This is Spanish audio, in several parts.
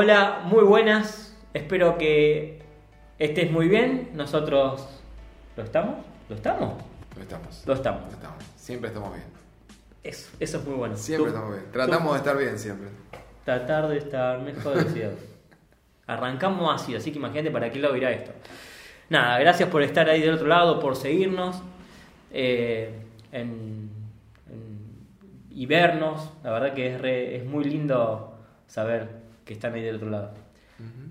Hola, muy buenas. Espero que estés muy bien. Nosotros lo estamos. ¿Lo estamos? Lo estamos. Lo estamos. Lo estamos. Siempre estamos bien. Eso, eso es muy bueno. Siempre Tú- estamos bien. Tratamos tú- de estar bien siempre. Tratar de estar mejor decía. Arrancamos así, así que imagínate para qué lado irá esto. Nada, gracias por estar ahí del otro lado, por seguirnos eh, en- en- y vernos. La verdad que es, re- es muy lindo saber que están ahí del otro lado.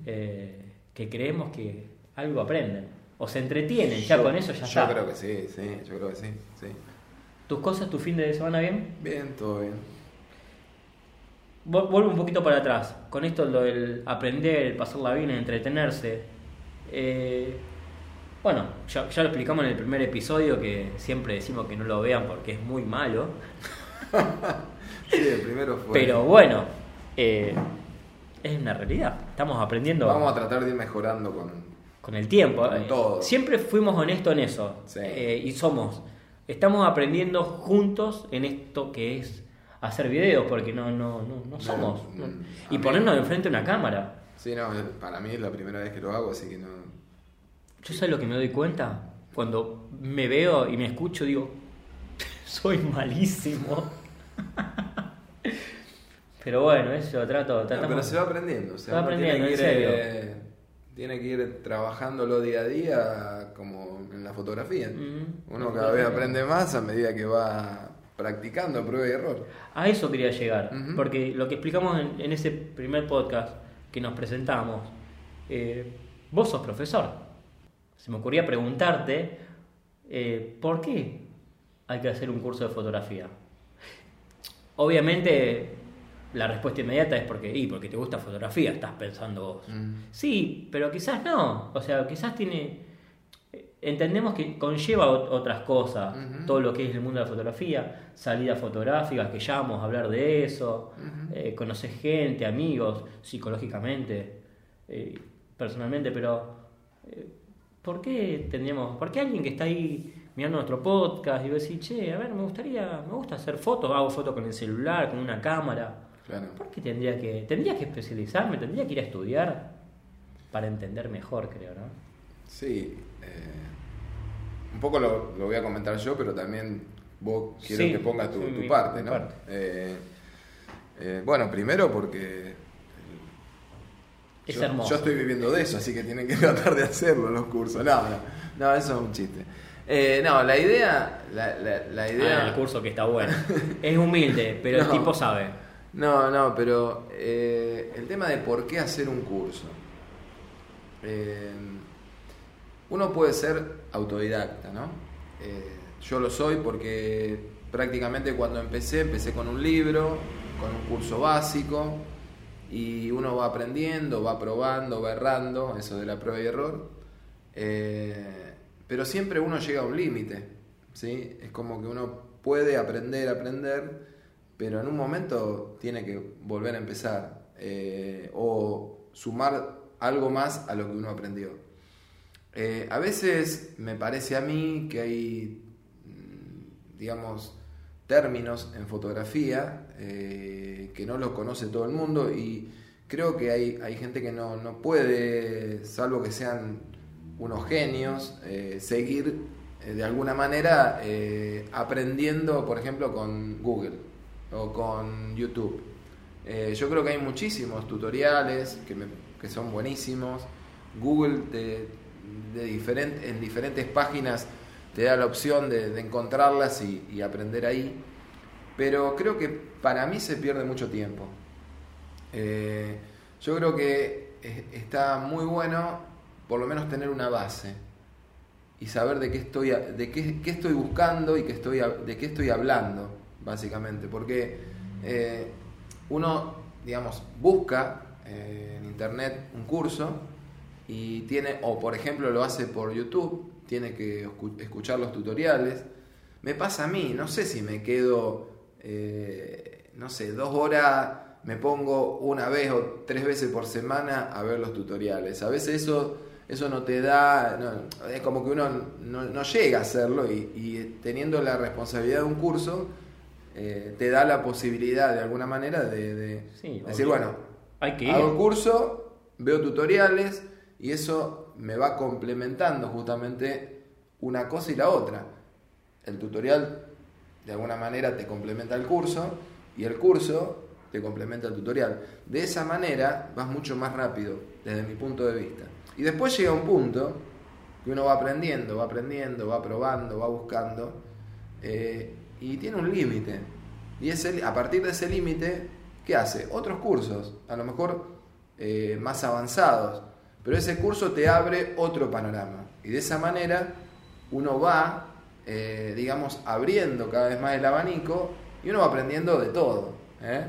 Eh, que creemos que algo aprenden. O se entretienen, ya Yo- con eso ya Yo está. creo que sí, sí, yo creo que sí, sí. ¿Tus cosas, tu fin de semana bien? Bien, todo bien. Vuelvo un poquito para atrás, con esto lo del aprender, el pasarla bien, el entretenerse. Eh, bueno, ya, ya lo explicamos en el primer episodio que siempre decimos que no lo vean porque es muy malo. Sí, el primero fue. Pero bueno, eh, es una realidad. Estamos aprendiendo Vamos a tratar de ir mejorando con. con el tiempo. Con todo. Siempre fuimos honestos en eso. Sí. Eh, y somos. Estamos aprendiendo juntos en esto que es hacer videos, porque no, no, no, no somos. mm, no. Y ponernos enfrente de una cámara. Sí, no, para mí es la primera vez que lo hago, así que no. Yo sé lo que me doy cuenta cuando me veo y me escucho, digo, soy malísimo. Pero bueno, eso trato, No, pero se va aprendiendo. O sea, Va aprendiendo, tiene en que ir, serio. eh, tiene que ir trabajándolo día a día como en la fotografía. Mm. Uno cada vez aprende más a medida que va practicando prueba y error. A eso quería llegar, porque lo que explicamos en, en ese primer podcast que nos presentamos, eh, vos sos profesor. Se me ocurría preguntarte, eh, ¿por qué hay que hacer un curso de fotografía? Obviamente la respuesta inmediata es porque, y porque te gusta fotografía, estás pensando vos. Mm. Sí, pero quizás no. O sea, quizás tiene. Entendemos que conlleva ot- otras cosas, todo lo que es el mundo de la fotografía, salidas fotográficas, que ya vamos a hablar de eso, Ujú. eh, conocer gente, amigos, psicológicamente, eh, personalmente, pero eh, ¿por qué tendríamos, por qué alguien que está ahí mirando nuestro podcast y va a decir, che, a ver, me gustaría, me gusta hacer fotos, hago fotos con el celular, con una cámara? Claro. ¿Por qué tendría que, tendría que especializarme, tendría que ir a estudiar para entender mejor, creo, ¿no? Sí. eh, un poco lo, lo voy a comentar yo, pero también vos quiero Sí, que pongas tu, sí, tu mi- parte, ¿no? parte. Eh, eh, bueno, primero porque Es yo, hermoso. yo estoy viviendo de eso, así que tienen que tratar de hacerlo los cursos. No, no, no, eso es un chiste. Eh, no, la idea, la, la- la idea... Ah, el curso que está bueno. es humilde, pero el tipo sabe. No, no, pero eh, el tema de por qué hacer un curso. Eh, uno puede ser autodidacta, ¿no? Eh, yo lo soy porque prácticamente cuando empecé, empecé con un libro, con un curso básico, y uno va aprendiendo, va probando, va errando, eso de la prueba y error. Eh, pero siempre uno llega a un límite, ¿sí? Es como que uno puede aprender, aprender, pero en un momento tiene que volver a empezar eh, o sumar algo más a lo que uno aprendió. Eh, a veces me parece a mí que hay, mm, digamos, términos en fotografía eh, que no los conoce todo el mundo y creo que hay, hay gente que no, no puede, salvo que sean unos genios, seguir de alguna manera aprendiendo, por ejemplo, con Google o con YouTube. Eh, yo creo que hay muchísimos tutoriales que, que son buenísimos. Google te- de diferent- en diferentes páginas te da la opción de, de encontrarlas y, aprender ahí. Pero creo que para mí se pierde mucho tiempo. Eh, yo creo que es- está muy bueno por lo menos tener una base y saber de qué estoy, de qué, estoy buscando y qué estoy, de qué estoy hablando, básicamente. Porque eh, uno, digamos, busca eh, en internet un curso y tiene, o por ejemplo lo hace por YouTube, tiene que escu- escuchar los tutoriales. Me pasa a mí, no sé si me quedo, eh, no sé, dos horas, me pongo una vez o tres veces por semana a ver los tutoriales. A veces eso, eso no te da, es como que uno no, llega a hacerlo y teniendo la responsabilidad de un curso, eh, te da la posibilidad de alguna manera de, de Sí, decir, bueno, Hay que ir. Hago curso, veo tutoriales y eso me va complementando justamente una cosa y la otra. El tutorial de alguna manera te complementa el curso y el curso te complementa el tutorial. De esa manera vas mucho más rápido, desde mi punto de vista. Y después llega un punto que uno va aprendiendo, va aprendiendo, va probando, va buscando, eh, y tiene un límite. Y a partir de ese límite, ¿qué hace? Otros cursos, a lo mejor eh, más avanzados, pero ese curso te abre otro panorama. Y de esa manera uno va, eh, digamos, abriendo cada vez más el abanico y uno va aprendiendo de todo. ¿eh?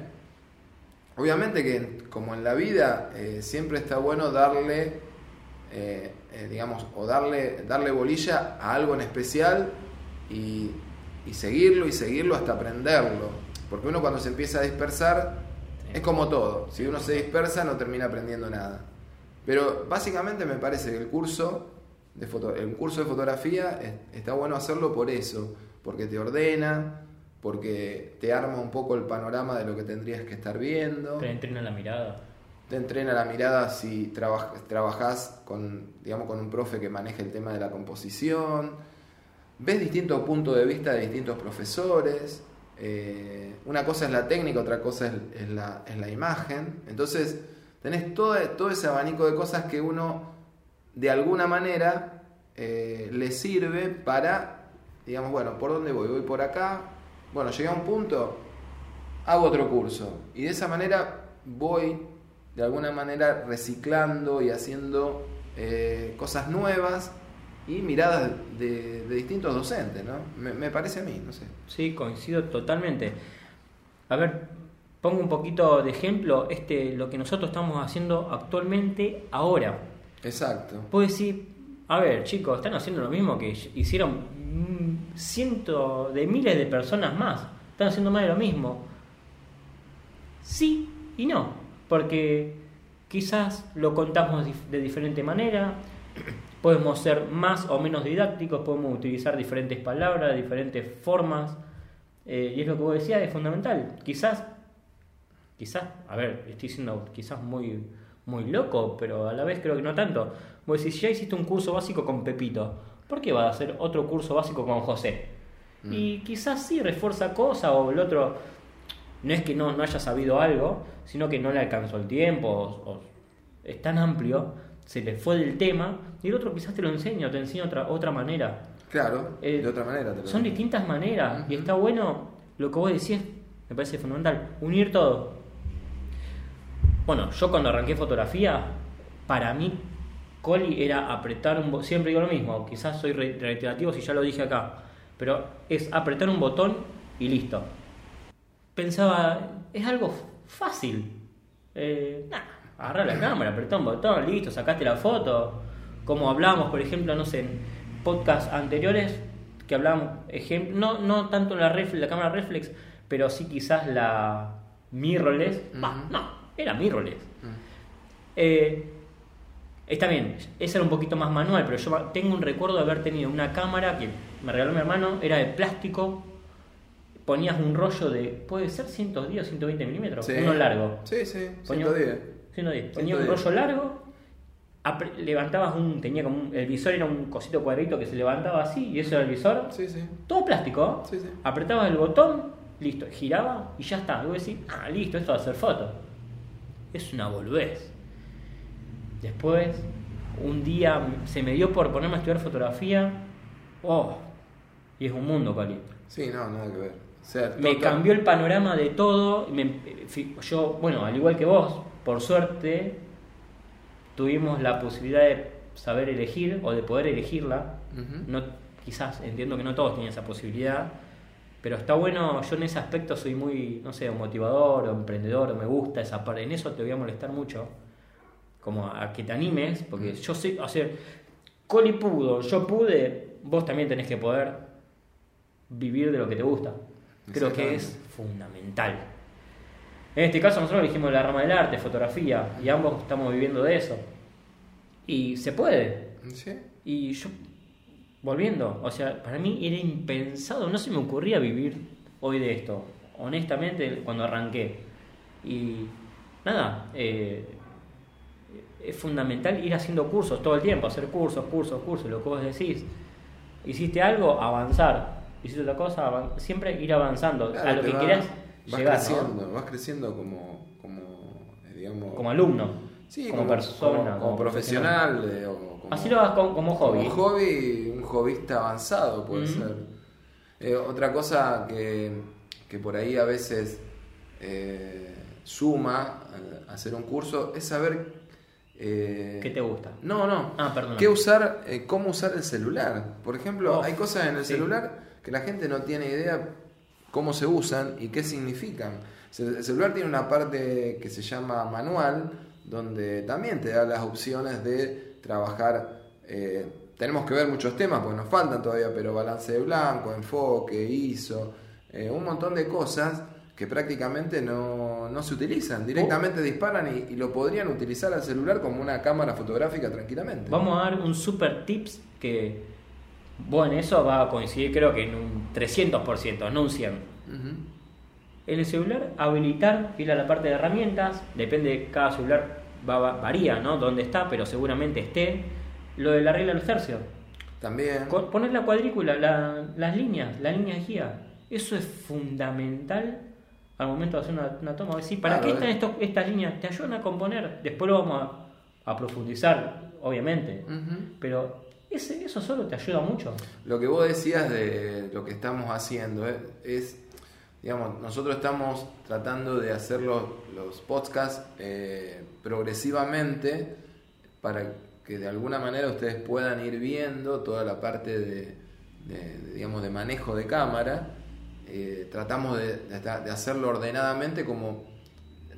Obviamente que como en la vida siempre está bueno darle, digamos, o darle, darle bolilla a algo en especial y, y seguirlo y seguirlo hasta aprenderlo. Porque uno cuando se empieza a dispersar, es como todo. Si uno se dispersa no termina aprendiendo nada. Pero básicamente me parece que el curso de, foto, el curso de fotografía está bueno hacerlo por eso. Porque te ordena, porque te arma un poco el panorama de lo que tendrías que estar viendo. Te entrena la mirada. Te entrena la mirada si trabajas con, digamos, con un profe que maneja el tema de la composición ves distintos puntos de vista de distintos profesores. Eh, una cosa es la técnica, otra cosa es, la, imagen. Entonces, tenés todo, todo, ese abanico de cosas que uno, de alguna manera, eh, le sirve para, digamos, bueno, ¿por dónde voy? Voy por acá. Bueno, llegué a un punto, hago otro curso. Y de esa manera voy, de alguna manera, reciclando y haciendo eh, cosas nuevas y miradas de, distintos docentes, ¿no? Me, parece a mí, no sé. Sí, coincido totalmente. A ver, pongo un poquito de ejemplo este lo que nosotros estamos haciendo actualmente ahora. Exacto. Puedo decir, a ver, chicos, están haciendo lo mismo que hicieron cientos de miles de personas más. Están haciendo más de lo mismo. Sí y no, porque quizás lo contamos de diferente manera, Podemos ser más o menos didácticos, podemos utilizar diferentes palabras, diferentes formas. Eh, y es lo que vos decías, es fundamental. Quizás, quizás, a ver, estoy siendo quizás muy, muy loco, pero a la vez creo que no tanto. Vos decís, ya hiciste un curso básico con Pepito, ¿por qué vas a hacer otro curso básico con José? Mm. Y quizás sí refuerza cosas o el otro no es que no, no haya sabido algo, sino que no le alcanzó el tiempo o es tan amplio se le fue del tema, y el otro quizás te lo enseña o te enseña otra, otra manera. Claro, de eh, otra manera. son distintas maneras, y está bueno lo que vos decís, me parece fundamental, unir todo. Bueno, yo cuando arranqué fotografía, para mí, Coli era apretar un botón, siempre digo lo mismo, quizás soy reiterativo si ya lo dije acá, pero es apretar un botón y listo. Pensaba, es algo fácil. Eh, agarrar la cámara, apretá un botón, listo, sacaste la foto. Como hablábamos, por ejemplo, no sé, en podcasts anteriores, que hablábamos, ejemplo, no, no tanto la, reflex, la cámara reflex, pero sí quizás la mirrorless. no, era mirrorless. Eh, está bien, ese era un poquito más manual, pero yo tengo un recuerdo de haber tenido una cámara que me regaló mi hermano, era de plástico, ponías un rollo de, puede ser 110 o 120 milímetros, uno largo. Sí, sí, 110. Tenía un rollo largo, levantabas un, tenía como el visor era un cosito cuadrito que se levantaba así y eso era el visor. Sí, sí. Todo plástico. Sí, Apretabas el botón, listo, giraba y ya está. Y vos decís, ah, listo, esto va a ser foto. Es una boludez. Después, un día se me dio por ponerme a estudiar fotografía. Oh, y es un mundo, Cali. Sí, no, nada que ver. me cambió el panorama de todo. yo, bueno, al igual que vos, por suerte, tuvimos la posibilidad de saber elegir o de poder elegirla. no, quizás entiendo que no todos tienen esa posibilidad, pero está bueno, yo en ese aspecto soy muy, no sé, motivador o emprendedor, o me gusta esa parte, en eso te voy a molestar mucho, como a que te animes, porque yo sé, o sea, Coli pudo, yo pude, vos también tenés que poder vivir de lo que te gusta. Creo que es fundamental. En este caso nosotros elegimos la rama del arte, fotografía, y ambos estamos viviendo de eso. Y se puede. Sí. Y yo, volviendo, o sea, para mí era impensado, no se me ocurría vivir hoy de esto, honestamente, cuando arranqué. Y nada, eh, es fundamental ir haciendo cursos todo el tiempo, hacer cursos, cursos, cursos, lo que vos decís. Hiciste algo, avanzar. Hiciste otra cosa, siempre ir avanzando Claro, a lo que va- quieras vas llegar, ¿no? creciendo, vas creciendo como, como eh, digamos, Como alumno, sí, como, persona, como, profesional, eh, o como, Así lo hagas como, como hobby. Como hobby, un hobbyista avanzado puede ser. Eh, otra cosa que, que por ahí a veces eh, suma hacer un curso es saber... eh, ¿Qué te gusta? No, no. Ah, perdón. ¿Qué usar, cómo usar el celular? Por ejemplo, Oh, hay cosas en el sí. celular que la gente no tiene idea cómo se usan y qué significan. El celular tiene una parte que se llama manual, donde también te da las opciones de trabajar. eh, tenemos que ver muchos temas, porque nos faltan todavía, pero balance de blanco, enfoque, ISO, eh, un montón de cosas que prácticamente no, no se utilizan. Directamente disparan y, y lo podrían utilizar al celular como una cámara fotográfica tranquilamente. Vamos a dar un super tips que, bueno, eso va a coincidir creo que en un 300%, no un 100%. Ujú. En el celular, habilitar, ir a la parte de herramientas, depende, cada celular va, va- varía, ¿no? Dónde está, pero seguramente esté. Lo de la regla de los tercios. También. Poner la cuadrícula, la- las líneas, la línea de guía. Eso es fundamental al momento de hacer una, una toma. Decir, ¿para Claro, qué están estos, estas líneas? Te ayudan a componer. Después lo vamos a, a profundizar, obviamente. Pero eso solo te ayuda mucho. Lo que vos decías de lo que estamos haciendo eh, es, digamos, nosotros estamos tratando de hacer los, los podcasts eh, progresivamente para que de alguna manera ustedes puedan ir viendo toda la parte de, de- de, digamos, de manejo de cámara. Eh, tratamos de hacerlo ordenadamente como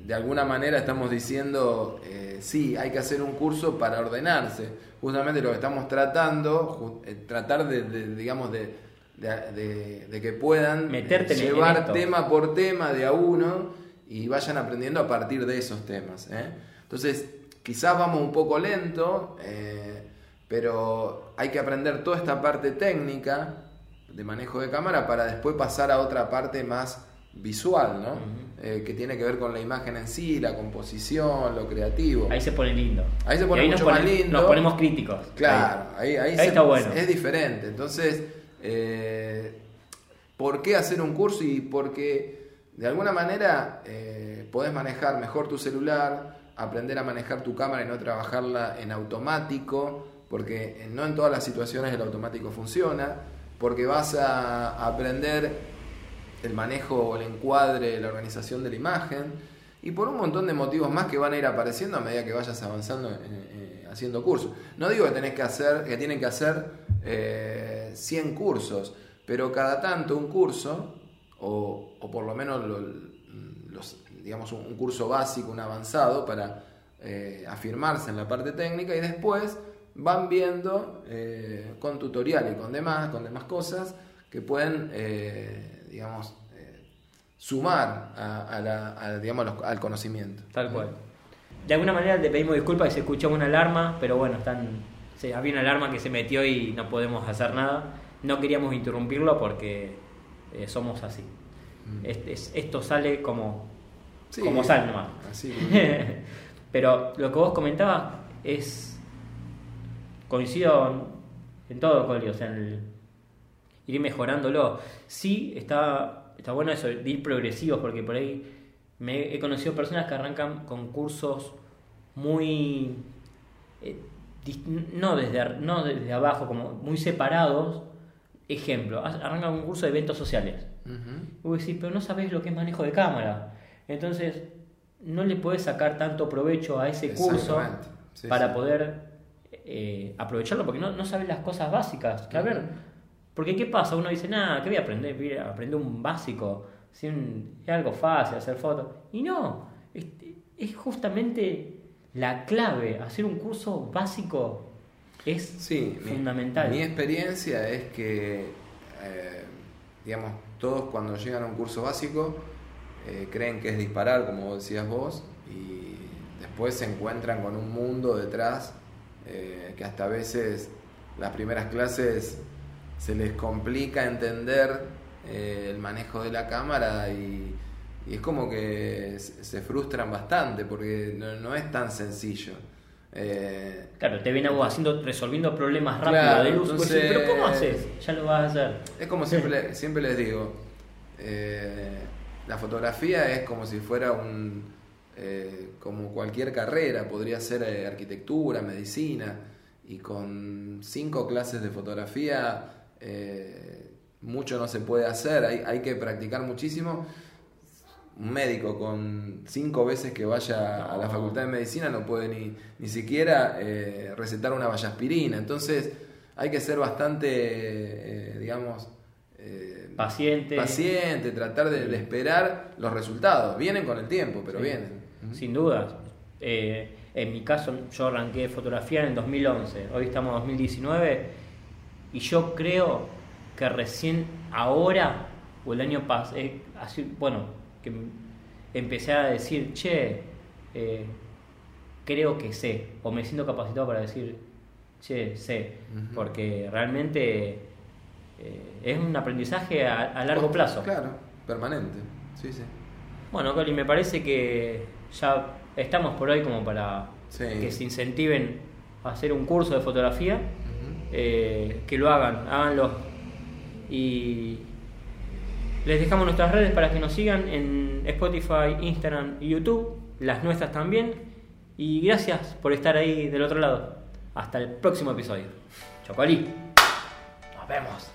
de alguna manera estamos diciendo, eh, sí, hay que hacer un curso para ordenarse. Justamente lo que estamos tratando, eh, tratar de, de, digamos, de, de- de- de que puedan Meterte eh, en- en llevar tema por tema de a uno y vayan aprendiendo a partir de esos temas. ¿eh? Entonces, quizás vamos un poco lento, eh, pero hay que aprender toda esta parte técnica de manejo de cámara para después pasar a otra parte más visual, ¿no? Eh, que tiene que ver con la imagen en sí, la composición, lo creativo. Ahí se pone lindo. Ahí se pone mucho más lindo. Nos ponemos críticos. Claro, ahí, ahí, Ahí se- está bueno. es diferente. Entonces, eh, ¿por qué hacer un curso? Y porque de alguna manera eh, podés manejar mejor tu celular, aprender a manejar tu cámara y no trabajarla en automático, porque no en todas las situaciones el automático funciona, porque vas a aprender el manejo el encuadre, la organización de la imagen, y por un montón de motivos más que van a ir apareciendo a medida que vayas avanzando eh, eh, haciendo cursos. No digo que tenés que hacer, que tienen que hacer eh, 100 cursos, pero cada tanto un curso, o, por lo menos lo- los, digamos un, curso básico, un avanzado, para eh, afirmarse en la parte técnica, y después van viendo con tutorial y con demás, con demás cosas que pueden, digamos, eh, sumar a, a la- a, digamos, los- al conocimiento. Tal cual. De alguna manera te pedimos disculpas si se escuchó una alarma, pero bueno, están, se, había una alarma que se metió y no podemos hacer nada. No queríamos interrumpirlo porque eh, somos así. Mm. Es- es- esto sale como, Sí, como sal nomás. Así. pero lo que vos comentabas es. Coincido en, en todo, Coli, o sea, en el ir mejorándolo. Sí, está, está bueno eso, de ir progresivos, porque por ahí me he conocido personas que arrancan con cursos muy. eh, no, desde, no desde abajo, como muy separados. Ejemplo, ar- arrancan un curso de eventos sociales. Ujú. Y vos decís, pero no sabés lo que es manejo de cámara. Entonces, no le podés sacar tanto provecho a ese curso. Sí, para sí. poder eh, aprovecharlo, porque no, no sabes las cosas básicas. Que, a ver, porque ¿qué pasa? Uno dice, nada, ¿qué voy a aprender? Voy a aprender un básico, es algo fácil, hacer fotos. Y no, es, es justamente la clave. Hacer un curso básico es Sí, mi- fundamental. Mi, experiencia es que, eh, digamos, todos cuando llegan a un curso básico eh, creen que es disparar, como decías vos, y después se encuentran con un mundo detrás eh, que hasta a veces las primeras clases se les complica entender eh, el manejo de la cámara y, y es como que se frustran bastante porque no, es tan sencillo. Eh, claro, te ven vos haciendo, resolviendo problemas rápidos de luz, pues pero ¿cómo haces? Ya lo vas a hacer. Es como siempre, siempre les digo, eh, la fotografía es como si fuera un, eh, como cualquier carrera, podría ser arquitectura, medicina, y con cinco clases de fotografía mucho no se puede hacer, hay, hay que practicar muchísimo un médico con cinco veces que vaya a la facultad de medicina no puede ni, ni siquiera eh, recetar una vallaspirina. Entonces hay que ser bastante, eh, digamos, eh, paciente. Paciente, tratar de, esperar los resultados. Vienen con el tiempo, pero vienen. Sin duda. en mi caso, yo arranqué fotografía en el 2011. Hoy estamos en 2019 y yo creo que recién ahora o el año pasado, así, bueno, que empecé a decir, che, eh, creo que sé, o me siento capacitado para decir, che, sé, porque realmente eh, es un aprendizaje a, largo plazo. Claro, permanente, sí, sí. Bueno, Coli, me parece que ya estamos por ahí como para que se incentiven a hacer un curso de fotografía, eh, que lo hagan, háganlo. Y, les dejamos nuestras redes para que nos sigan en Spotify, Instagram y YouTube, las nuestras también. Y gracias por estar ahí del otro lado. Hasta el próximo episodio. Chocolí. Nos vemos.